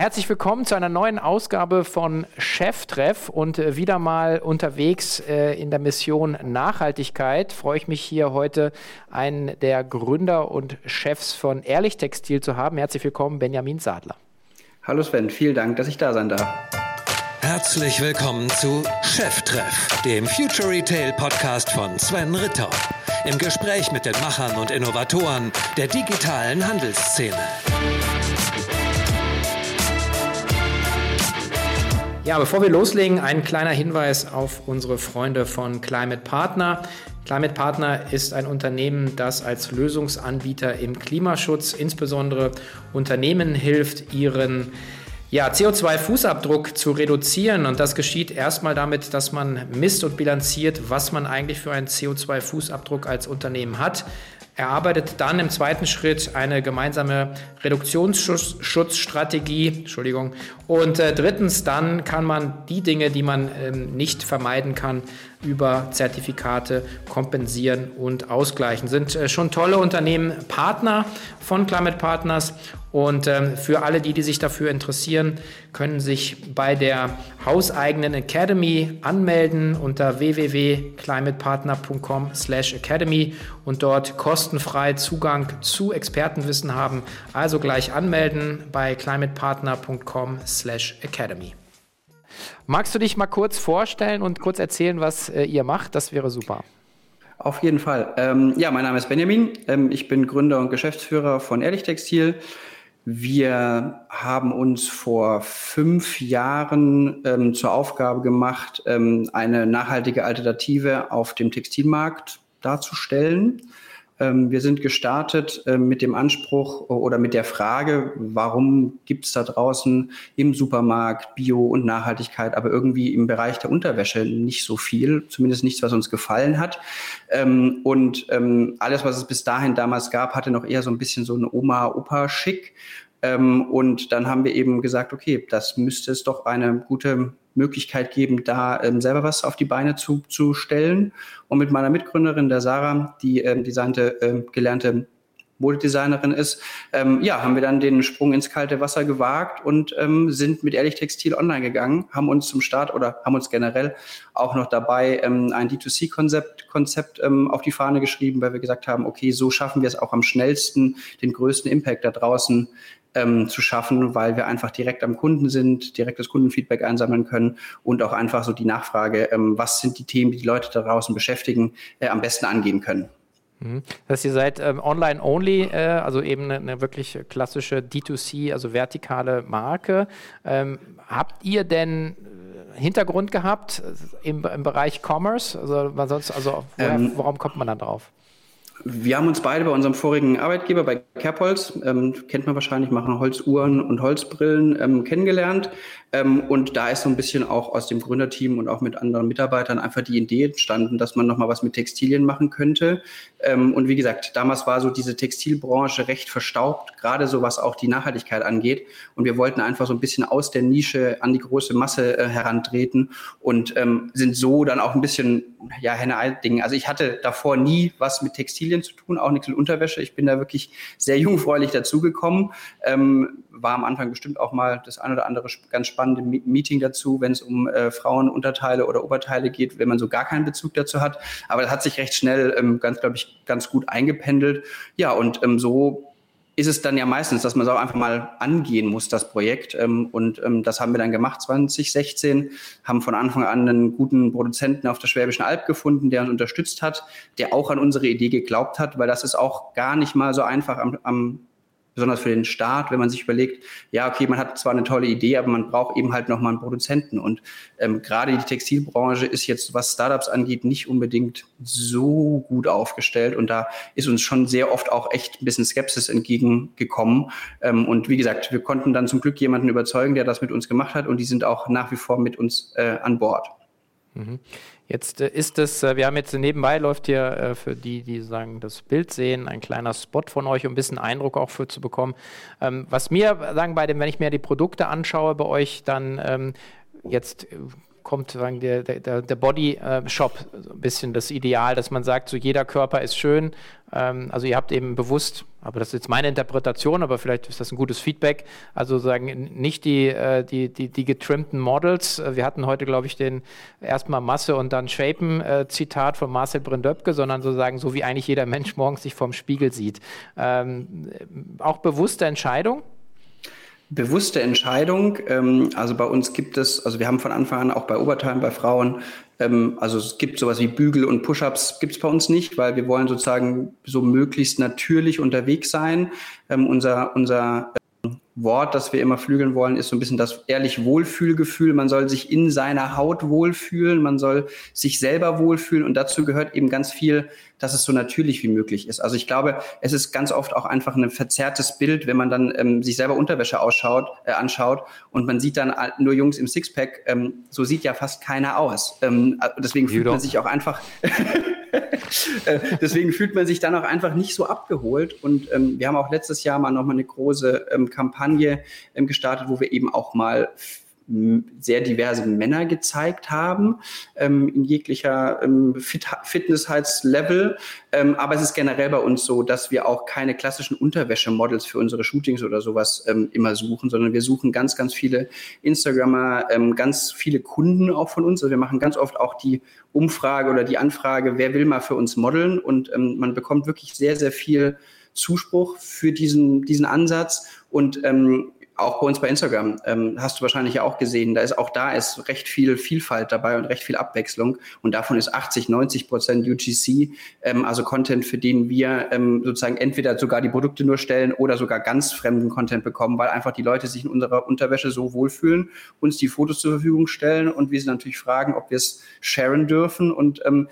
Herzlich willkommen zu einer neuen Ausgabe von Cheftreff und äh, wieder mal unterwegs äh, in der Mission Nachhaltigkeit. Freue ich mich hier heute einen der Gründer und Chefs von Ehrlich Textil zu haben. Herzlich willkommen, Benjamin Sadler. Hallo Sven, vielen Dank, dass ich da sein darf. Herzlich willkommen zu Cheftreff, dem Future Retail Podcast von Sven Ritter. Im Gespräch mit den Machern und Innovatoren der digitalen Handelsszene. Ja, bevor wir loslegen, ein kleiner Hinweis auf unsere Freunde von Climate Partner. Climate Partner ist ein Unternehmen, das als Lösungsanbieter im Klimaschutz insbesondere Unternehmen hilft, ihren ja, CO2-Fußabdruck zu reduzieren. Und das geschieht erstmal damit, dass man misst und bilanziert, was man eigentlich für einen CO2-Fußabdruck als Unternehmen hat erarbeitet dann im zweiten Schritt eine gemeinsame Reduktionsschutzstrategie. Entschuldigung. Und äh, drittens, dann kann man die Dinge, die man ähm, nicht vermeiden kann, über Zertifikate kompensieren und ausgleichen. Sind äh, schon tolle Unternehmen Partner von Climate Partners und ähm, für alle die, die sich dafür interessieren, können sich bei der hauseigenen Academy anmelden unter www.climatepartner.com/academy und dort kostenfrei Zugang zu Expertenwissen haben. Also gleich anmelden bei climatepartner.com/academy. Magst du dich mal kurz vorstellen und kurz erzählen, was äh, ihr macht? Das wäre super. Auf jeden Fall. Ähm, ja, mein Name ist Benjamin. Ähm, ich bin Gründer und Geschäftsführer von Ehrlich Textil. Wir haben uns vor fünf Jahren ähm, zur Aufgabe gemacht, ähm, eine nachhaltige Alternative auf dem Textilmarkt darzustellen. Ähm, wir sind gestartet äh, mit dem Anspruch oder mit der Frage, warum gibt es da draußen im Supermarkt Bio und Nachhaltigkeit, aber irgendwie im Bereich der Unterwäsche nicht so viel, zumindest nichts, was uns gefallen hat. Ähm, und ähm, alles, was es bis dahin damals gab, hatte noch eher so ein bisschen so ein Oma-Opa-Schick. und dann haben wir eben gesagt, okay, das müsste es doch eine gute Möglichkeit geben, da ähm, selber was auf die Beine zu, zu stellen. Und mit meiner Mitgründerin, der Sarah, die ähm, designte, ähm, gelernte Modedesignerin ist, ähm, ja, haben wir dann den Sprung ins kalte Wasser gewagt und ähm, sind mit Ehrlich Textil online gegangen, haben uns zum Start oder haben uns generell auch noch dabei ähm, ein D2C-Konzept Konzept, ähm, auf die Fahne geschrieben, weil wir gesagt haben, okay, so schaffen wir es auch am schnellsten, den größten Impact da draußen ähm, zu schaffen, weil wir einfach direkt am Kunden sind, direkt das Kundenfeedback einsammeln können und auch einfach so die Nachfrage, ähm, was sind die Themen, die die Leute da draußen beschäftigen, äh, am besten angehen können. Mhm. Das heißt, ihr seid ähm, online-only, äh, also eben eine, eine, wirklich klassische D2C, also vertikale Marke. Ähm, habt ihr denn äh, Hintergrund gehabt im, im Bereich Commerce? Also, sonst, also woher, ähm, worum kommt man da drauf? Wir haben uns beide bei unserem vorigen Arbeitgeber bei Kerbholz, ähm, kennt man wahrscheinlich, machen Holzuhren und Holzbrillen, ähm, kennengelernt. Ähm, und da ist so ein bisschen auch aus dem Gründerteam und auch mit anderen Mitarbeitern einfach die Idee entstanden, dass man nochmal was mit Textilien machen könnte. Ähm, und wie gesagt, damals war so diese Textilbranche recht verstaubt, gerade so was auch die Nachhaltigkeit angeht. Und wir wollten einfach so ein bisschen aus der Nische an die große Masse äh, herantreten und ähm, sind so dann auch ein bisschen, ja, Henne-Ei-Ding. Also ich hatte davor nie was mit Textilien zu tun, auch nichts mit Unterwäsche. Ich bin da wirklich sehr jungfräulich dazugekommen. Ähm, war am Anfang bestimmt auch mal das ein oder andere ganz spannende Meeting dazu, wenn es um äh, Frauenunterteile oder Oberteile geht, wenn man so gar keinen Bezug dazu hat. Aber das hat sich recht schnell ähm, ganz, glaube ich, ganz gut eingependelt. Ja, und ähm, so ist es dann ja meistens, dass man es auch einfach mal angehen muss, das Projekt. Ähm, und ähm, das haben wir dann gemacht 2016, haben von Anfang an einen guten Produzenten auf der Schwäbischen Alb gefunden, der uns unterstützt hat, der auch an unsere Idee geglaubt hat, weil das ist auch gar nicht mal so einfach am, am besonders für den Staat, wenn man sich überlegt, ja, okay, man hat zwar eine tolle Idee, aber man braucht eben halt nochmal einen Produzenten. Und ähm, gerade die Textilbranche ist jetzt, was Startups angeht, nicht unbedingt so gut aufgestellt. Und da ist uns schon sehr oft auch echt ein bisschen Skepsis entgegengekommen. Ähm, und wie gesagt, wir konnten dann zum Glück jemanden überzeugen, der das mit uns gemacht hat. Und die sind auch nach wie vor mit uns äh, an Bord. Jetzt äh, ist es, äh, wir haben jetzt nebenbei läuft hier äh, für die, die sagen, das Bild sehen, ein kleiner Spot von euch, um ein bisschen Eindruck auch für zu bekommen. Ähm, was mir sagen bei dem, wenn ich mir die Produkte anschaue bei euch, dann ähm, jetzt kommt sagen, der, der, der Body-Shop so ein bisschen das Ideal, dass man sagt, so jeder Körper ist schön. Ähm, also ihr habt eben bewusst, aber das ist jetzt meine Interpretation, aber vielleicht ist das ein gutes Feedback, also sagen nicht die, äh, die, die, die getrimmten Models. Wir hatten heute, glaube ich, den erstmal Masse und dann Shapen-Zitat von Marcel Brindöpke, sondern sozusagen so wie eigentlich jeder Mensch morgens sich vorm Spiegel sieht. Ähm, auch bewusste Entscheidung? Bewusste Entscheidung. Ähm, also bei uns gibt es, also wir haben von Anfang an auch bei Oberteilen, bei Frauen, ähm, also es gibt sowas wie Bügel und Push-ups gibt es bei uns nicht, weil wir wollen sozusagen so möglichst natürlich unterwegs sein. Ähm, unser unser Wort, das wir immer flügeln wollen, ist so ein bisschen das ehrlich Wohlfühlgefühl. Man soll sich in seiner Haut wohlfühlen, man soll sich selber wohlfühlen und dazu gehört eben ganz viel, dass es so natürlich wie möglich ist. Also ich glaube, es ist ganz oft auch einfach ein verzerrtes Bild, wenn man dann ähm, sich selber Unterwäsche ausschaut, äh, anschaut und man sieht dann nur Jungs im Sixpack. Ähm, so sieht ja fast keiner aus. Ähm, deswegen fühlt man sich auch einfach Äh, deswegen fühlt man sich dann auch einfach nicht so abgeholt. Und ähm, wir haben auch letztes Jahr mal nochmal eine große ähm, Kampagne ähm, gestartet, wo wir eben auch mal sehr diverse Männer gezeigt haben, ähm, in jeglicher ähm, Fit Fitnessheitslevel. Ähm, aber es ist generell bei uns so, dass wir auch keine klassischen Unterwäschemodels für unsere Shootings oder sowas ähm, immer suchen, sondern wir suchen ganz, ganz viele Instagrammer, ähm, ganz viele Kunden auch von uns. Also wir machen ganz oft auch die Umfrage oder die Anfrage, wer will mal für uns modeln? Und ähm, man bekommt wirklich sehr, sehr viel Zuspruch für diesen, diesen Ansatz. Und ähm, auch bei uns bei Instagram ähm, hast du wahrscheinlich auch gesehen, da ist auch da ist recht viel Vielfalt dabei und recht viel Abwechslung. Und davon ist 80, 90 Prozent UGC, ähm, also Content, für den wir ähm, sozusagen entweder sogar die Produkte nur stellen oder sogar ganz fremden Content bekommen, weil einfach die Leute sich in unserer Unterwäsche so wohlfühlen, uns die Fotos zur Verfügung stellen und wir sie natürlich fragen, ob wir es sharen dürfen. Und ähm,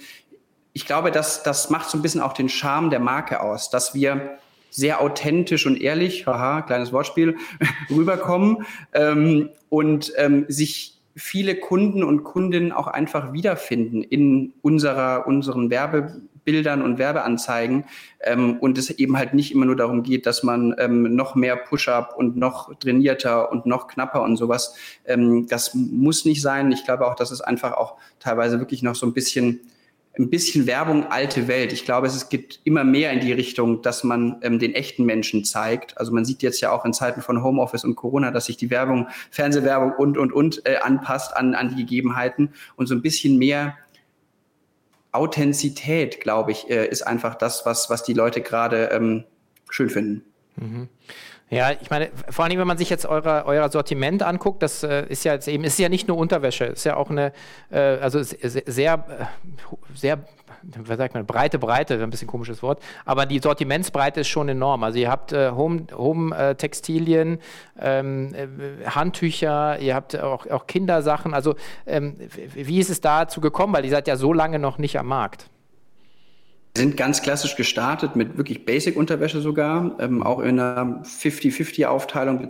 ich glaube, dass das macht so ein bisschen auch den Charme der Marke aus, dass wir sehr authentisch und ehrlich, haha, kleines Wortspiel, rüberkommen ähm, und ähm, sich viele Kunden und Kundinnen auch einfach wiederfinden in unserer, unseren Werbebildern und Werbeanzeigen ähm, und es eben halt nicht immer nur darum geht, dass man ähm, noch mehr Push-up und noch trainierter und noch knapper und sowas. Ähm, das muss nicht sein. Ich glaube auch, dass es einfach auch teilweise wirklich noch so ein bisschen ein bisschen Werbung alte Welt. Ich glaube, es geht immer mehr in die Richtung, dass man ähm, den echten Menschen zeigt. Also man sieht jetzt ja auch in Zeiten von Homeoffice und Corona, dass sich die Werbung, Fernsehwerbung und, und, und äh, anpasst an, an die Gegebenheiten und so ein bisschen mehr Authentizität, glaube ich, äh, ist einfach das, was, was die Leute gerade ähm, schön finden. Mhm. Ja, ich meine, vor allem, wenn man sich jetzt eure, euer Sortiment anguckt, das äh, ist ja jetzt eben, ist ja nicht nur Unterwäsche, ist ja auch eine, äh, also sehr, sehr, sehr, was sagt man, breite Breite, ein bisschen komisches Wort, aber die Sortimentsbreite ist schon enorm. Also ihr habt äh, Home-Textilien, Home, ähm, äh, Handtücher, ihr habt auch, auch Kindersachen. Also ähm, wie ist es dazu gekommen? Weil ihr seid ja so lange noch nicht am Markt sind ganz klassisch gestartet mit wirklich Basic-Unterwäsche sogar, ähm, auch in einer 50-50-Aufteilung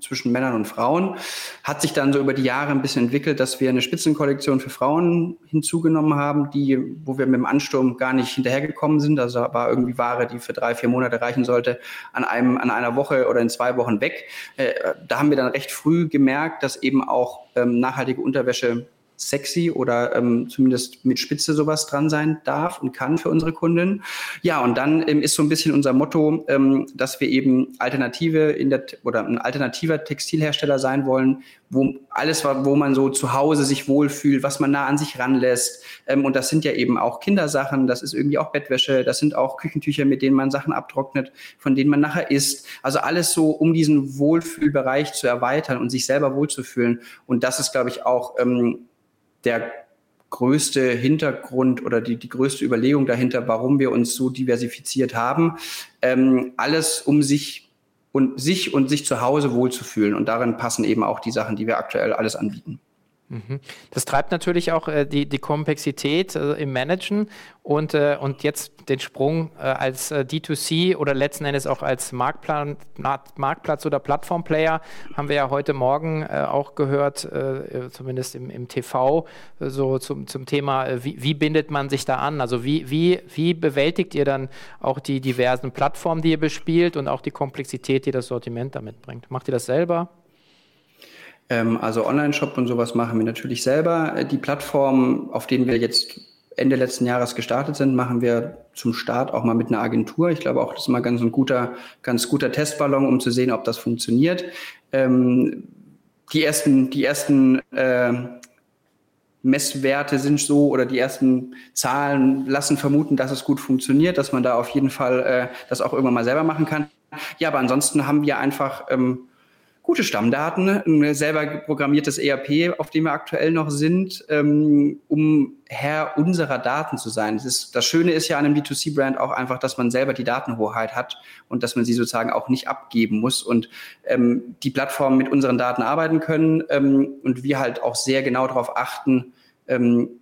zwischen Männern und Frauen. Hat sich dann so über die Jahre ein bisschen entwickelt, dass wir eine Spitzenkollektion für Frauen hinzugenommen haben, die, wo wir mit dem Ansturm gar nicht hinterhergekommen sind. Also war irgendwie Ware, die für drei, vier Monate reichen sollte, an einem, an einer Woche oder in zwei Wochen weg. Äh, da haben wir dann recht früh gemerkt, dass eben auch ähm, nachhaltige Unterwäsche sexy oder ähm, zumindest mit Spitze sowas dran sein darf und kann für unsere Kunden. Ja, und dann ähm, ist so ein bisschen unser Motto, ähm, dass wir eben Alternative in der oder ein alternativer Textilhersteller sein wollen, wo alles wo man so zu Hause sich wohlfühlt, was man nah an sich ranlässt. Ähm, und das sind ja eben auch Kindersachen, das ist irgendwie auch Bettwäsche, das sind auch Küchentücher, mit denen man Sachen abtrocknet, von denen man nachher isst. Also alles so, um diesen Wohlfühlbereich zu erweitern und sich selber wohlzufühlen. Und das ist, glaube ich, auch ähm, der größte Hintergrund oder die, die größte Überlegung dahinter, warum wir uns so diversifiziert haben. Ähm, alles, um sich und sich und sich zu Hause wohlzufühlen. Und darin passen eben auch die Sachen, die wir aktuell alles anbieten. Mhm. Das treibt natürlich auch äh, die, die Komplexität äh, im Managen und, äh, und jetzt den Sprung äh, als äh, D2C oder letzten Endes auch als Marktplan, Marktplatz oder Plattformplayer haben wir ja heute Morgen äh, auch gehört, zumindest im, im TV, so zum, zum Thema, wie, wie bindet man sich da an? Also wie, wie, wie bewältigt ihr dann auch die diversen Plattformen, die ihr bespielt und auch die Komplexität, die das Sortiment damit bringt? Macht ihr das selber? Ähm, also Online-Shop und sowas machen wir natürlich selber. Die Plattform, auf denen wir jetzt Ende letzten Jahres gestartet sind, machen wir zum Start auch mal mit einer Agentur. Ich glaube auch, das ist mal ganz ein guter, ganz guter Testballon, um zu sehen, ob das funktioniert. Ähm, die ersten, die ersten äh, Messwerte sind so oder die ersten Zahlen lassen vermuten, dass es gut funktioniert, dass man da auf jeden Fall äh, das auch irgendwann mal selber machen kann. Ja, aber ansonsten haben wir einfach ähm, gute Stammdaten, ein selber programmiertes ERP, auf dem wir aktuell noch sind, ähm, um Herr unserer Daten zu sein. Das, ist, das Schöne ist ja an einem B2C-Brand auch einfach, dass man selber die Datenhoheit hat und dass man sie sozusagen auch nicht abgeben muss und ähm, die Plattformen mit unseren Daten arbeiten können ähm, und wir halt auch sehr genau darauf achten, ähm,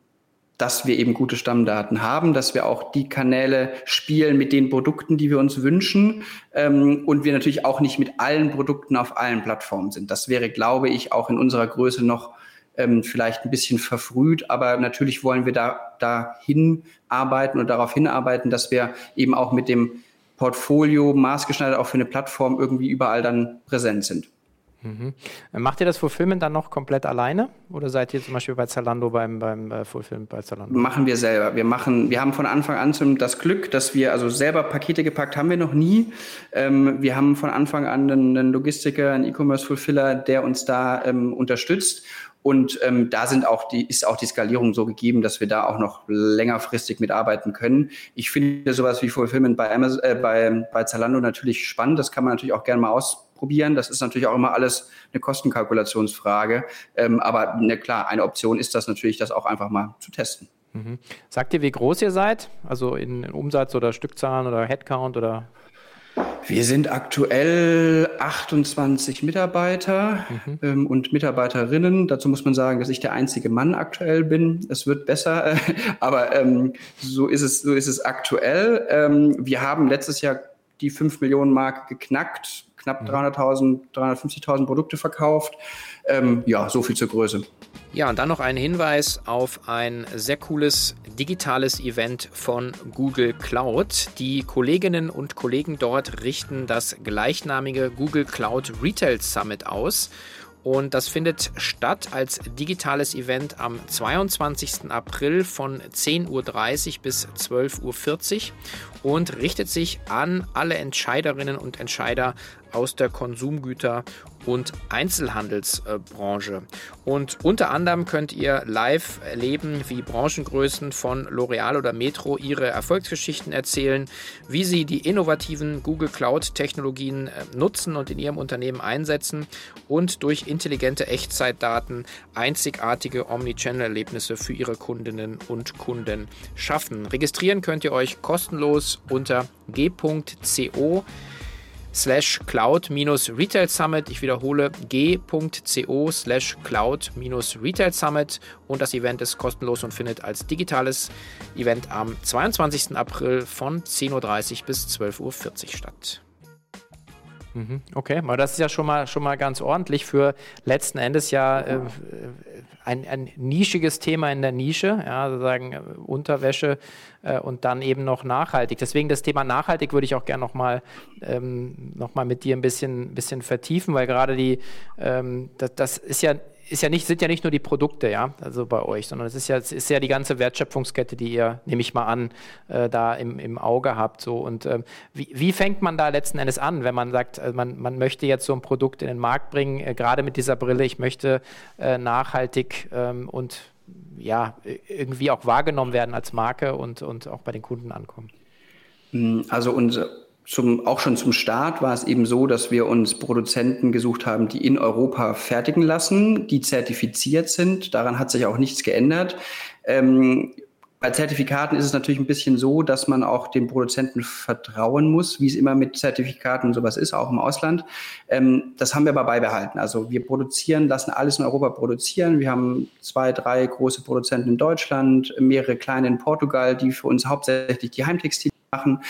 dass wir eben gute Stammdaten haben, dass wir auch die Kanäle spielen mit den Produkten, die wir uns wünschen ähm, und wir natürlich auch nicht mit allen Produkten auf allen Plattformen sind. Das wäre, glaube ich, auch in unserer Größe noch ähm, vielleicht ein bisschen verfrüht, aber natürlich wollen wir da dahin arbeiten und darauf hinarbeiten, dass wir eben auch mit dem Portfolio maßgeschneidert auch für eine Plattform irgendwie überall dann präsent sind. Mhm. Macht ihr das Fulfillment dann noch komplett alleine oder seid ihr zum Beispiel bei Zalando beim, beim äh, Fulfillment bei Zalando? Machen wir selber. Wir machen, wir haben von Anfang an zum, das Glück, dass wir also selber Pakete gepackt haben wir noch nie. Ähm, wir haben von Anfang an einen, einen Logistiker, einen E-Commerce-Fulfiller, der uns da ähm, unterstützt. Und ähm, da sind auch die, ist auch die Skalierung so gegeben, dass wir da auch noch längerfristig mitarbeiten können. Ich finde sowas wie Fulfillment bei, Amazon, äh, bei, bei Zalando natürlich spannend. Das kann man natürlich auch gerne mal aus, probieren. Das ist natürlich auch immer alles eine Kostenkalkulationsfrage. Ähm, aber ne, klar, eine Option ist das natürlich, das auch einfach mal zu testen. Mhm. Sagt ihr, wie groß ihr seid? Also in, in Umsatz oder Stückzahlen oder Headcount oder? Wir sind aktuell 28 Mitarbeiter mhm. ähm, und Mitarbeiterinnen. Dazu muss man sagen, dass ich der einzige Mann aktuell bin. Es wird besser, äh, aber ähm, so ist es, so ist es aktuell. Ähm, wir haben letztes Jahr die 5 Millionen Mark geknackt knapp 300.000, mhm. 350.000 Produkte verkauft. Ähm, ja, so viel zur Größe. Ja, und dann noch ein Hinweis auf ein sehr cooles digitales Event von Google Cloud. Die Kolleginnen und Kollegen dort richten das gleichnamige Google Cloud Retail Summit aus. Und das findet statt als digitales Event am 22. April von 10.30 Uhr bis 12.40 Uhr und richtet sich an alle Entscheiderinnen und Entscheider aus der Konsumgüter- und Einzelhandelsbranche. Und unter anderem könnt ihr live erleben, wie Branchengrößen von L'Oreal oder Metro ihre Erfolgsgeschichten erzählen, wie sie die innovativen Google Cloud-Technologien äh, nutzen und in ihrem Unternehmen einsetzen und durch intelligente Echtzeitdaten einzigartige Omnichannel-Erlebnisse für ihre Kundinnen und Kunden schaffen. Registrieren könnt ihr euch kostenlos unter g.co slash cloud-retail summit. Ich wiederhole g.co slash cloud-retail summit und das Event ist kostenlos und findet als digitales Event am 22. April von 10.30 Uhr bis 12.40 Uhr statt. Mhm, okay, aber das ist ja schon mal, schon mal ganz ordentlich für letzten Endes ja äh, ein, ein nischiges Thema in der Nische, ja, sozusagen äh, Unterwäsche äh, und dann eben noch nachhaltig. Deswegen das Thema nachhaltig würde ich auch gerne nochmal ähm, noch mit dir ein bisschen, bisschen vertiefen, weil gerade die, ähm, das, das ist ja ist ja nicht, sind ja nicht nur die Produkte, ja, also bei euch, sondern es ist ja, es ist ja die ganze Wertschöpfungskette, die ihr, nehme ich mal an, äh, da im, im Auge habt. So. Und ähm, wie, wie fängt man da letzten Endes an, wenn man sagt, äh, man, man möchte jetzt so ein Produkt in den Markt bringen, äh, gerade mit dieser Brille, ich möchte äh, nachhaltig ähm, und ja, irgendwie auch wahrgenommen werden als Marke und, und auch bei den Kunden ankommen? Also unser zum, auch schon zum Start war es eben so, dass wir uns Produzenten gesucht haben, die in Europa fertigen lassen, die zertifiziert sind. Daran hat sich auch nichts geändert. Ähm, bei Zertifikaten ist es natürlich ein bisschen so, dass man auch den Produzenten vertrauen muss, wie es immer mit Zertifikaten und sowas ist, auch im Ausland. Ähm, das haben wir aber beibehalten. Also wir produzieren, lassen alles in Europa produzieren. Wir haben zwei, drei große Produzenten in Deutschland, mehrere kleine in Portugal, die für uns hauptsächlich die Heimtextilien machen.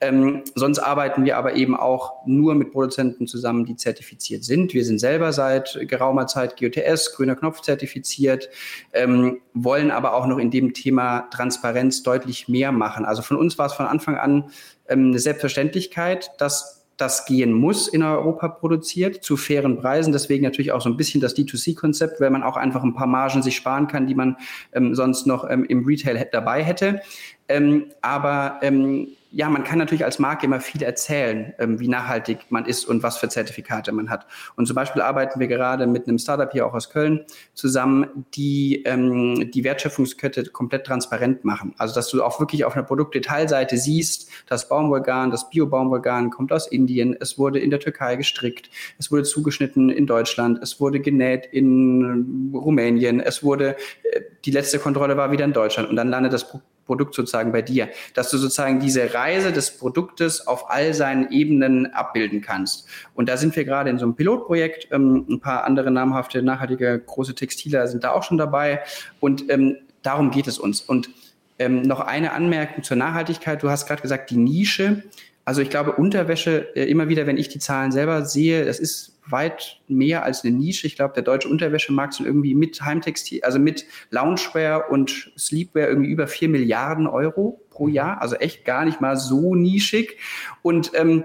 Ähm, sonst arbeiten wir aber eben auch nur mit Produzenten zusammen, die zertifiziert sind. Wir sind selber seit geraumer Zeit GOTS, grüner Knopf zertifiziert, ähm, wollen aber auch noch in dem Thema Transparenz deutlich mehr machen. Also von uns war es von Anfang an ähm, eine Selbstverständlichkeit, dass das gehen muss, in Europa produziert, zu fairen Preisen. Deswegen natürlich auch so ein bisschen das D2C-Konzept, weil man auch einfach ein paar Margen sich sparen kann, die man ähm, sonst noch ähm, im Retail dabei hätte. Ähm, aber ähm, ja, man kann natürlich als Marke immer viel erzählen, ähm, wie nachhaltig man ist und was für Zertifikate man hat. Und zum Beispiel arbeiten wir gerade mit einem Startup hier auch aus Köln zusammen, die ähm, die Wertschöpfungskette komplett transparent machen. Also dass du auch wirklich auf einer Produktdetailseite siehst, das Baumwollgarn, das Bio-Baumwollgarn kommt aus Indien, es wurde in der Türkei gestrickt, es wurde zugeschnitten in Deutschland, es wurde genäht in Rumänien, es wurde, äh, die letzte Kontrolle war wieder in Deutschland und dann landet das Produkt sozusagen bei dir, dass du sozusagen diese Reise des Produktes auf all seinen Ebenen abbilden kannst. Und da sind wir gerade in so einem Pilotprojekt. Ähm, ein paar andere namhafte, nachhaltige große Textiler sind da auch schon dabei. Und ähm, darum geht es uns. Und ähm, noch eine Anmerkung zur Nachhaltigkeit. Du hast gerade gesagt, die Nische. Also ich glaube, Unterwäsche, äh, immer wieder, wenn ich die Zahlen selber sehe, das ist weit mehr als eine Nische. Ich glaube, der deutsche Unterwäschemarkt sind irgendwie mit Heimtextil, also mit Loungewear und Sleepwear irgendwie über vier Milliarden Euro pro Jahr. Also echt gar nicht mal so nischig. Und ähm,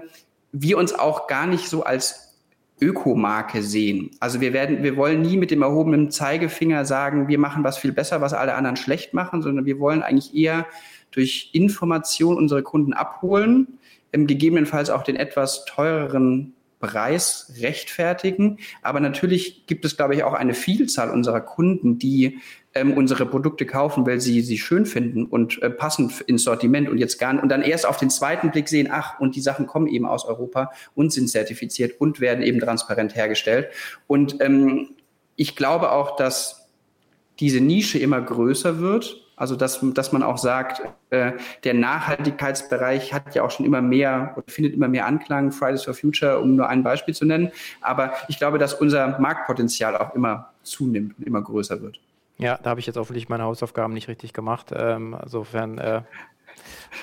wir uns auch gar nicht so als Ökomarke sehen. Also wir werden, wir wollen nie mit dem erhobenen Zeigefinger sagen, wir machen was viel besser, was alle anderen schlecht machen, sondern wir wollen eigentlich eher durch Information unsere Kunden abholen, ähm, gegebenenfalls auch den etwas teureren Preis rechtfertigen. Aber natürlich gibt es, glaube ich, auch eine Vielzahl unserer Kunden, die ähm, unsere Produkte kaufen, weil sie sie schön finden und äh, passend ins Sortiment und jetzt gar nicht, und dann erst auf den zweiten Blick sehen, ach, und die Sachen kommen eben aus Europa und sind zertifiziert und werden eben transparent hergestellt. Und ähm, ich glaube auch, dass diese Nische immer größer wird also dass, dass man auch sagt, äh, der Nachhaltigkeitsbereich hat ja auch schon immer mehr oder findet immer mehr Anklang, Fridays for Future, um nur ein Beispiel zu nennen. Aber ich glaube, dass unser Marktpotenzial auch immer zunimmt und immer größer wird. Ja, da habe ich jetzt offensichtlich meine Hausaufgaben nicht richtig gemacht. Ähm, insofern äh,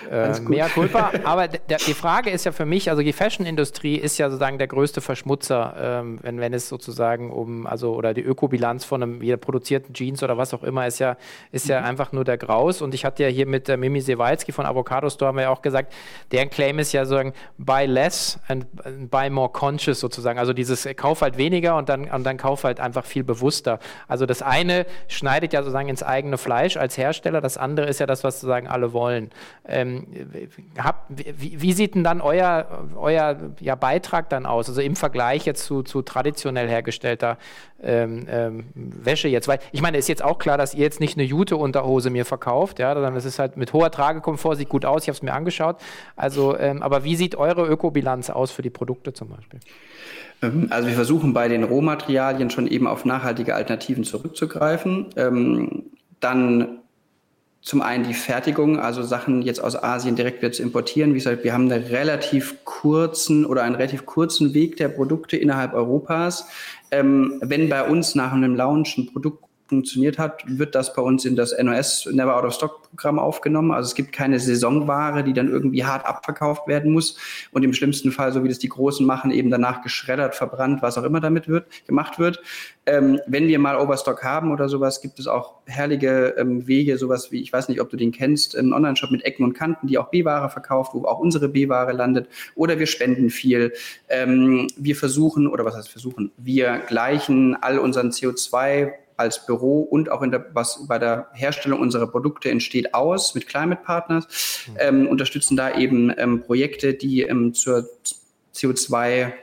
äh, mehr Culpa. Aber der, die Frage ist ja für mich, also die Fashion-Industrie ist ja sozusagen der größte Verschmutzer, ähm, wenn, wenn es sozusagen um, also oder die Ökobilanz von einem wieder produzierten Jeans oder was auch immer ist ja, ist mhm. ja einfach nur der Graus. Und ich hatte ja hier mit äh, Mimi Sewalski von Avocado Store haben wir ja auch gesagt, deren Claim ist ja sozusagen buy less and buy more conscious sozusagen. Also dieses äh, Kauf halt weniger und dann, und dann Kauf halt einfach viel bewusster. Also das eine schneidet ja sozusagen ins eigene Fleisch als Hersteller, das andere ist ja das, was sozusagen alle wollen. Ähm, hab, wie, wie, sieht denn dann euer, euer ja, Beitrag dann aus? Also im Vergleich jetzt zu, zu traditionell hergestellter ähm, ähm, Wäsche jetzt? Weil ich meine, ist jetzt auch klar, dass ihr jetzt nicht eine Jute-Unterhose mir verkauft, ja, sondern es ist halt mit hoher Tragekomfort, sieht gut aus, ich habe es mir angeschaut. Also, ähm, aber wie sieht eure Ökobilanz aus für die Produkte zum Beispiel? Ähm, also wir versuchen bei den Rohmaterialien schon eben auf nachhaltige Alternativen zurückzugreifen. Ähm, dann zum einen die Fertigung, also Sachen jetzt aus Asien direkt wieder zu importieren. Wie gesagt, wir haben einen relativ kurzen oder einen relativ kurzen Weg der Produkte innerhalb Europas. Ähm, wenn bei uns nach einem Launch ein Produkt funktioniert hat, wird das bei uns in das NOS Never Out of Stock Programm aufgenommen. Also es gibt keine Saisonware, die dann irgendwie hart abverkauft werden muss und im schlimmsten Fall, so wie das die Großen machen, eben danach geschreddert, verbrannt, was auch immer damit wird, gemacht wird. Ähm, wenn wir mal Overstock haben oder sowas, gibt es auch herrliche ähm, Wege, sowas wie, ich weiß nicht, ob du den kennst, einen Online-Shop mit Ecken und Kanten, die auch B-Ware verkauft, wo auch unsere B-Ware landet. Oder wir spenden viel. Ähm, wir versuchen, oder was heißt versuchen, wir gleichen all unseren CO2 als Büro und auch in der, was bei der Herstellung unserer Produkte entsteht, aus mit Climate Partners, mhm. ähm, unterstützen da eben ähm, Projekte, die ähm, zur CO2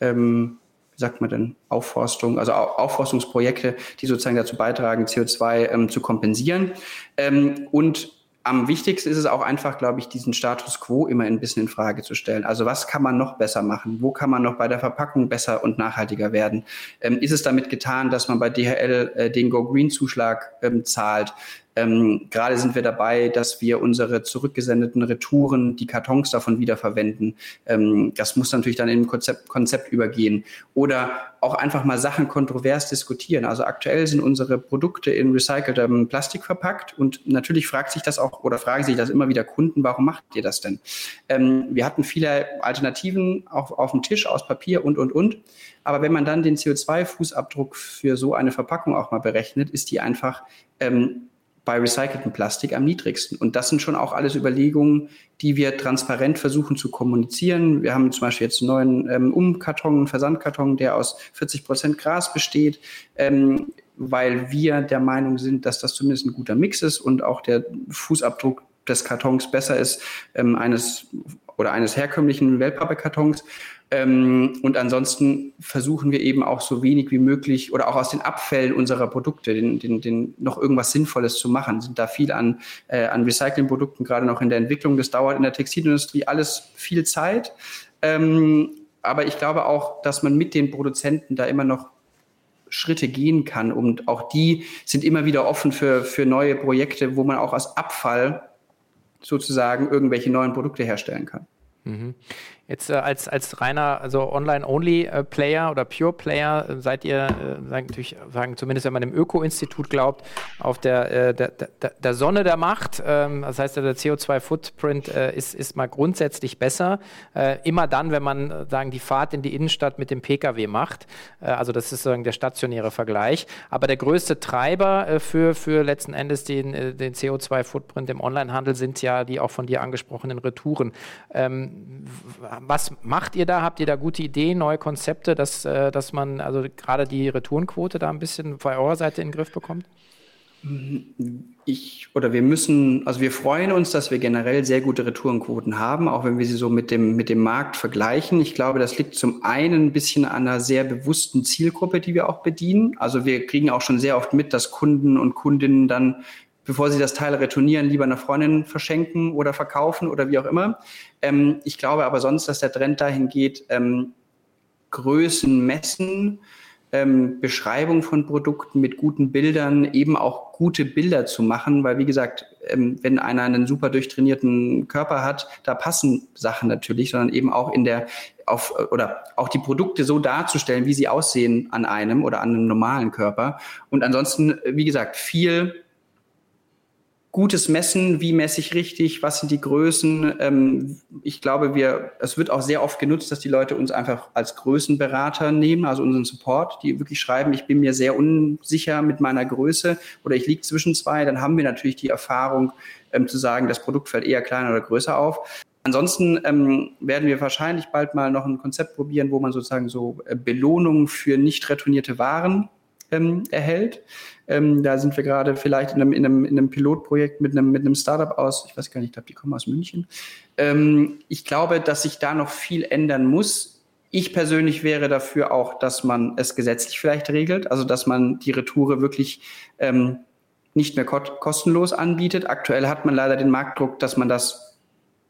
ähm, wie sagt man denn, Aufforstung, also Aufforstungsprojekte, die sozusagen dazu beitragen, CO2 ähm, zu kompensieren. Ähm, und am wichtigsten ist es auch einfach, glaube ich, diesen Status quo immer ein bisschen in Frage zu stellen. Also was kann man noch besser machen? Wo kann man noch bei der Verpackung besser und nachhaltiger werden? Ähm, ist es damit getan, dass man bei DHL äh, den Go Green Zuschlag ähm, zahlt? Ähm, gerade sind wir dabei, dass wir unsere zurückgesendeten Retouren, die Kartons davon wiederverwenden. Ähm, das muss natürlich dann in ein Konzept, Konzept übergehen. Oder auch einfach mal Sachen kontrovers diskutieren. Also aktuell sind unsere Produkte in recyceltem Plastik verpackt und natürlich fragt sich das auch oder fragen sich das immer wieder Kunden, warum macht ihr das denn? Ähm, wir hatten viele Alternativen auch auf dem Tisch aus Papier und, und, und. Aber wenn man dann den CO2-Fußabdruck für so eine Verpackung auch mal berechnet, ist die einfach ähm, bei recyceltem Plastik am niedrigsten. Und das sind schon auch alles Überlegungen, die wir transparent versuchen zu kommunizieren. Wir haben zum Beispiel jetzt einen neuen ähm, Umkarton, einen Versandkarton, der aus 40 Prozent Gras besteht, ähm, weil wir der Meinung sind, dass das zumindest ein guter Mix ist und auch der Fußabdruck des Kartons besser ist, ähm, eines oder eines herkömmlichen Wellpappkartons. Ähm, und ansonsten versuchen wir eben auch so wenig wie möglich oder auch aus den Abfällen unserer Produkte den, den, den noch irgendwas Sinnvolles zu machen. Sind da viel an, äh, an Recyclingprodukten, gerade noch in der Entwicklung. Das dauert in der Textilindustrie alles viel Zeit. Ähm, aber ich glaube auch, dass man mit den Produzenten da immer noch Schritte gehen kann. Und auch die sind immer wieder offen für, für neue Projekte, wo man auch aus Abfall sozusagen irgendwelche neuen Produkte herstellen kann. Mhm. Jetzt äh, als, als reiner, also Online-Only-Player äh, oder Pure-Player äh, seid ihr, äh, sagen, natürlich, sagen, zumindest wenn man dem Öko-Institut glaubt, auf der, äh, der, der, der, Sonne der Macht. Ähm, das heißt, der CO2-Footprint äh, ist, ist mal grundsätzlich besser. immer dann, wenn man sagen, die Fahrt in die Innenstadt mit dem Pkw macht. also das ist sagen, der stationäre Vergleich. Aber der größte Treiber für, für letzten Endes den, den CO2-Footprint im Onlinehandel sind ja die auch von dir angesprochenen Retouren. Ähm, was macht ihr da? Habt ihr da gute Ideen, neue Konzepte, dass, äh, dass man also gerade die Retourenquote da ein bisschen bei eurer Seite in den Griff bekommt? Ich oder wir müssen, also wir freuen uns, dass wir generell sehr gute Retourenquoten haben, auch wenn wir sie so mit dem, mit dem Markt vergleichen. Ich glaube, das liegt zum einen ein bisschen an einer sehr bewussten Zielgruppe, die wir auch bedienen. Also wir kriegen auch schon sehr oft mit, dass Kunden und Kundinnen dann bevor sie das Teil retournieren, lieber einer Freundin verschenken oder verkaufen oder wie auch immer. Ähm, ich glaube aber sonst, dass der Trend dahin geht, ähm, Größen messen, ähm, Beschreibung von Produkten mit guten Bildern, eben auch gute Bilder zu machen, weil wie gesagt, ähm, wenn einer einen super durchtrainierten Körper hat, da passen Sachen natürlich, sondern eben auch in der auf oder auch die Produkte so darzustellen, wie sie aussehen an einem oder an einem normalen Körper. Und ansonsten, wie gesagt, viel gutes Messen, wie messe ich richtig, was sind die Größen. Ähm, ich glaube, wir, es wird auch sehr oft genutzt, dass die Leute uns einfach als Größenberater nehmen, also unseren Support, die wirklich schreiben, ich bin mir sehr unsicher mit meiner Größe oder ich liege zwischen zwei, dann haben wir natürlich die Erfahrung ähm, zu sagen, das Produkt fällt eher kleiner oder größer auf. Ansonsten ähm, werden wir wahrscheinlich bald mal noch ein Konzept probieren, wo man sozusagen so äh, Belohnungen für nicht retournierte Waren ähm, erhält. Ähm, da sind wir gerade vielleicht in einem, in, einem, in einem Pilotprojekt mit einem, mit einem Startup aus, ich weiß gar nicht, ich glaube, die kommen aus München. Ähm, ich glaube, dass sich da noch viel ändern muss. Ich persönlich wäre dafür auch, dass man es gesetzlich vielleicht regelt, also dass man die Retoure wirklich ähm, nicht mehr kostenlos anbietet. Aktuell hat man leider den Marktdruck, dass man das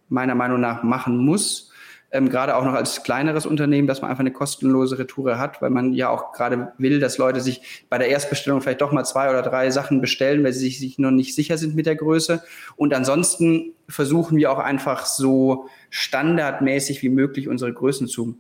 meiner Meinung nach machen muss ähm, gerade auch noch als kleineres Unternehmen, dass man einfach eine kostenlose Retour hat, weil man ja auch gerade will, dass Leute sich bei der Erstbestellung vielleicht doch mal zwei oder drei Sachen bestellen, weil sie sich, sich noch nicht sicher sind mit der Größe. Und ansonsten versuchen wir auch einfach so standardmäßig wie möglich unsere Größen zu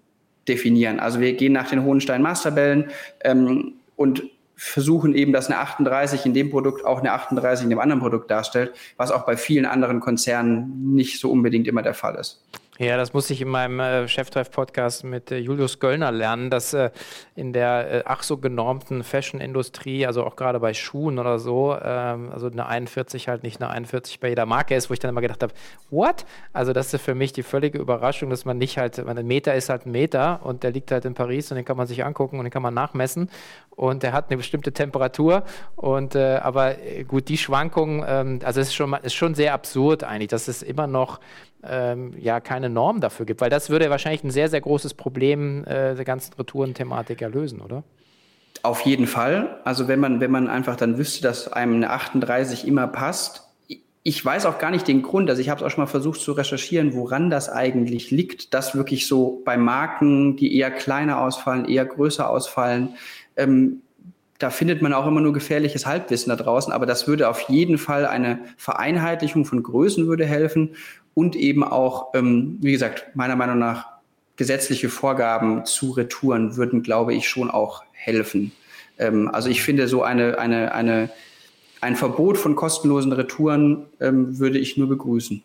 definieren. Also wir gehen nach den Hohenstein Masterbällen ähm, und versuchen eben, dass eine 38 in dem Produkt auch eine 38 in dem anderen Produkt darstellt, was auch bei vielen anderen Konzernen nicht so unbedingt immer der Fall ist. Ja, das muss ich in meinem äh, Cheftreff-Podcast mit äh, Julius Göllner lernen, dass äh, in der äh, ach so genormten Fashion-Industrie, also auch gerade bei Schuhen oder so, ähm, also eine 41 halt nicht eine 41 bei jeder Marke ist, wo ich dann immer gedacht habe, what? Also das ist für mich die völlige Überraschung, dass man nicht halt, ein Meter ist halt ein Meter und der liegt halt in Paris und den kann man sich angucken und den kann man nachmessen und der hat eine bestimmte Temperatur und äh, aber äh, gut, die Schwankungen, ähm, also es ist schon, ist schon sehr absurd eigentlich, dass es immer noch ähm, ja keine Norm dafür gibt, weil das würde wahrscheinlich ein sehr, sehr großes Problem äh, der ganzen Retouren-Thematik erlösen, oder? Auf jeden Fall. Also wenn man, wenn man einfach dann wüsste, dass einem eine 38 immer passt. Ich weiß auch gar nicht den Grund, also ich habe es auch schon mal versucht zu recherchieren, woran das eigentlich liegt, dass wirklich so bei Marken, die eher kleiner ausfallen, eher größer ausfallen, ähm, da findet man auch immer nur gefährliches Halbwissen da draußen, aber das würde auf jeden Fall eine Vereinheitlichung von Größen würde helfen und eben auch, ähm, wie gesagt, meiner Meinung nach gesetzliche Vorgaben zu Retouren würden, glaube ich, schon auch helfen. Ähm, also ich finde so eine, eine, eine, ein Verbot von kostenlosen Retouren ähm, würde ich nur begrüßen.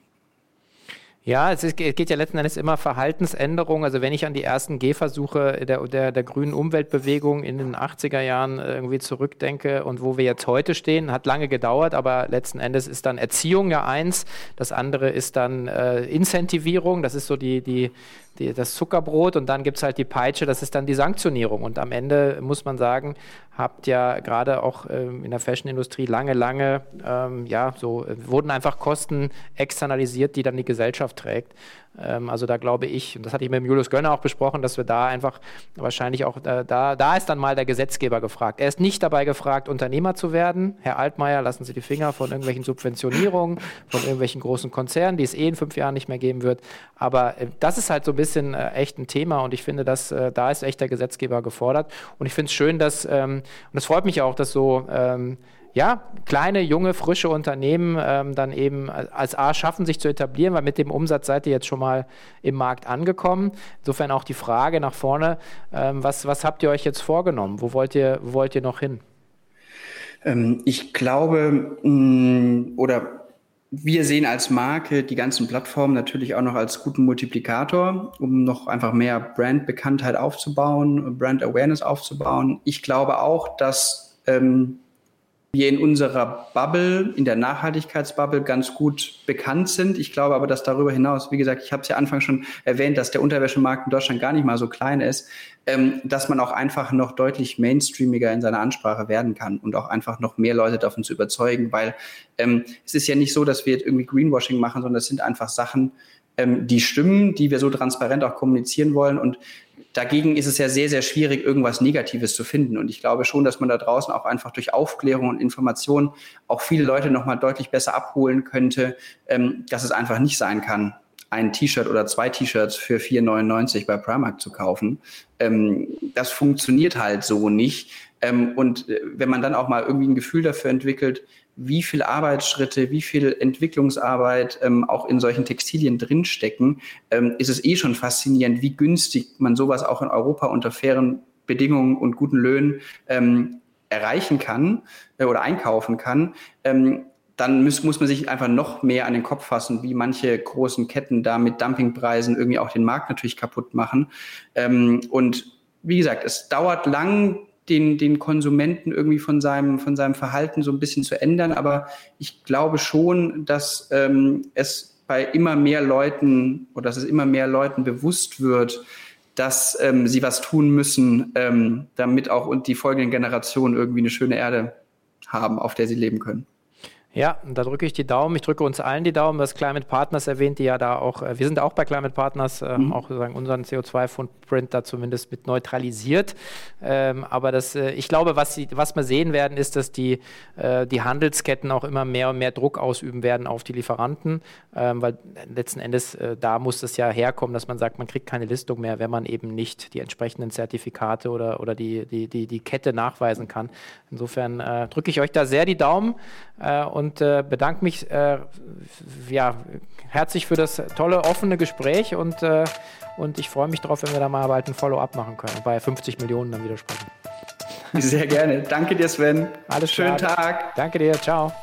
Ja, es, ist, es, geht ja letzten Endes immer Verhaltensänderung. Also wenn ich an die ersten Gehversuche der, der, der grünen Umweltbewegung in den 80er Jahren irgendwie zurückdenke und wo wir jetzt heute stehen, hat lange gedauert, aber letzten Endes ist dann Erziehung ja eins. Das andere ist dann äh, Incentivierung. Das ist so die, die, die, das Zuckerbrot und dann gibt es halt die Peitsche, das ist dann die Sanktionierung. Und am Ende muss man sagen, habt ja gerade auch ähm, in der Fashion-Industrie lange, lange, ähm, ja, so äh, wurden einfach Kosten externalisiert, die dann die Gesellschaft trägt. Ähm, also da glaube ich, und das hatte ich mit Julius Gönner auch besprochen, dass wir da einfach wahrscheinlich auch, äh, da, da ist dann mal der Gesetzgeber gefragt. Er ist nicht dabei gefragt, Unternehmer zu werden. Herr Altmaier, lassen Sie die Finger von irgendwelchen Subventionierungen, von irgendwelchen großen Konzernen, die es eh in fünf Jahren nicht mehr geben wird. Aber äh, das ist halt so ein bisschen äh, echt ein Thema und ich finde, dass äh, da ist echt der Gesetzgeber gefordert. Und ich finde es schön, dass, ähm, und es freut mich auch, dass so, ähm, ja, kleine, junge, frische Unternehmen ähm, dann eben als A schaffen, sich zu etablieren, weil mit dem Umsatz seid ihr jetzt schon mal im Markt angekommen. Insofern auch die Frage nach vorne, ähm, was, was habt ihr euch jetzt vorgenommen? Wo wollt ihr, wo wollt ihr noch hin? Ähm, ich glaube, mm, oder wir sehen als Marke die ganzen Plattformen natürlich auch noch als guten Multiplikator, um noch einfach mehr Brandbekanntheit aufzubauen, Brand Awareness aufzubauen. Ich glaube auch, dass ähm, wir in unserer Bubble, in der Nachhaltigkeitsbubble ganz gut bekannt sind. Ich glaube aber, dass darüber hinaus, wie gesagt, ich habe es ja Anfang schon erwähnt, dass der Unterwäschemarkt in Deutschland gar nicht mal so klein ist, ähm, dass man auch einfach noch deutlich mainstreamiger in seiner Ansprache werden kann und auch einfach noch mehr Leute davon zu überzeugen, weil ähm, es ist ja nicht so, dass wir jetzt irgendwie Greenwashing machen, sondern es sind einfach Sachen, ähm, die stimmen, die wir so transparent auch kommunizieren wollen und Dagegen ist es ja sehr, sehr schwierig, irgendwas Negatives zu finden. Und ich glaube schon, dass man da draußen auch einfach durch Aufklärung und Information auch viele Leute nochmal deutlich besser abholen könnte, ähm, dass es einfach nicht sein kann, ein T-Shirt oder zwei T-Shirts für 4,99 bei Primark zu kaufen. Ähm, das funktioniert halt so nicht. Ähm, und äh, wenn man dann auch mal irgendwie ein Gefühl dafür entwickelt, wie viel Arbeitsschritte, wie viel Entwicklungsarbeit ähm, auch in solchen Textilien drinstecken, ähm, ist es eh schon faszinierend, wie günstig man sowas auch in Europa unter fairen Bedingungen und guten Löhnen ähm, erreichen kann äh, oder einkaufen kann. Ähm, dann muss, muss man sich einfach noch mehr an den Kopf fassen, wie manche großen Ketten da mit Dumpingpreisen irgendwie auch den Markt natürlich kaputt machen. Ähm, und wie gesagt, es dauert lang, den, den Konsumenten irgendwie von seinem, von seinem Verhalten so ein bisschen zu ändern. Aber ich glaube schon, dass ähm, es bei immer mehr Leuten oder dass es immer mehr Leuten bewusst wird, dass ähm, sie was tun müssen, ähm, damit auch und die folgenden Generationen irgendwie eine schöne Erde haben, auf der sie leben können. Ja, da drücke ich die Daumen. Ich drücke uns allen die Daumen. Das Climate Partners erwähnt, die ja da auch, äh, wir sind auch bei Climate Partners, äh, mhm. auch sozusagen unseren CO2-Footprint da zumindest mit neutralisiert. Ähm, aber das, äh, ich glaube, was, sie, was wir sehen werden, ist, dass die, äh, die Handelsketten auch immer mehr und mehr Druck ausüben werden auf die Lieferanten, ähm, weil letzten Endes äh, da muss es ja herkommen, dass man sagt, man kriegt keine Listung mehr, wenn man eben nicht die entsprechenden Zertifikate oder, oder die, die, die, die Kette nachweisen kann. Insofern äh, drücke ich euch da sehr die Daumen und und äh, bedanke mich äh, ja, herzlich für das tolle, offene Gespräch und, äh, und ich freue mich darauf, wenn wir da mal bald ein Follow-up machen können und bei 50 Millionen dann wieder sprechen. Sehr gerne. Danke dir, Sven. Alles Schönen klar. Tag. Danke dir. Ciao.